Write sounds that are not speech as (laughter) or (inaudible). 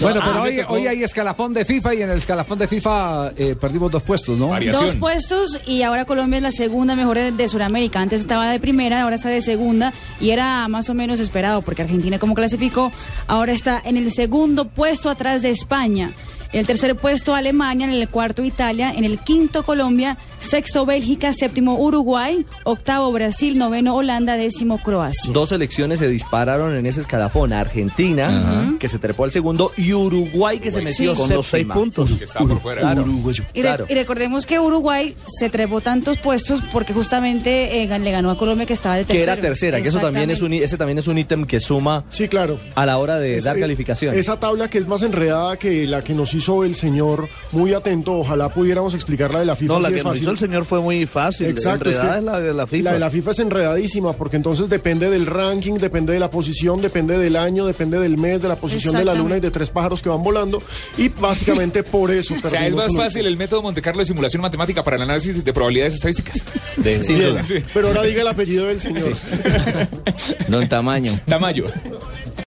Bueno, Ah, pero hoy, hoy hay escalafón de FIFA y en el escalafón de FIFA eh, perdimos dos puestos, ¿no? Dos puestos y ahora Colombia es la segunda mejor de, de Sudamérica. Antes estaba de primera, ahora está de segunda y era más o menos esperado porque Argentina como clasificó, ahora está en el segundo puesto atrás de España. En el tercer puesto Alemania, en el cuarto Italia, en el quinto Colombia, sexto Bélgica, séptimo Uruguay, octavo Brasil, noveno Holanda, décimo Croacia. Dos selecciones se dispararon en ese escalafón. Argentina, que se trepó al segundo, y Uruguay, que se metió Sí. con los seis puntos. Que está por fuera. Claro, Y, re- claro. y recordemos que Uruguay se trepó tantos puestos porque justamente eh, le ganó a Colombia que estaba de Que tercero. era tercera, que eso también es un, ese también es un ítem que suma Sí, claro. a la hora de Es- dar eh, calificación. Esa tabla que es más enredada que la que nos hizo el señor, muy atento, ojalá pudiéramos explicarla de la FIFA. No, la que nos fácil. hizo el señor fue muy fácil. Exacto, Enredada que es la de la FIFA. La de la FIFA es enredadísima porque entonces depende del ranking, depende de la posición, depende del año, depende del mes, de la posición de la luna y de tres pájaros que van volando. Y básicamente por eso (laughs) O sea, es más fácil el método Monte Carlo de simulación matemática para el análisis de probabilidades estadísticas. (laughs) Bien, duda. Pero ahora diga el apellido del señor. Don (laughs) Tamaño. Tamayo.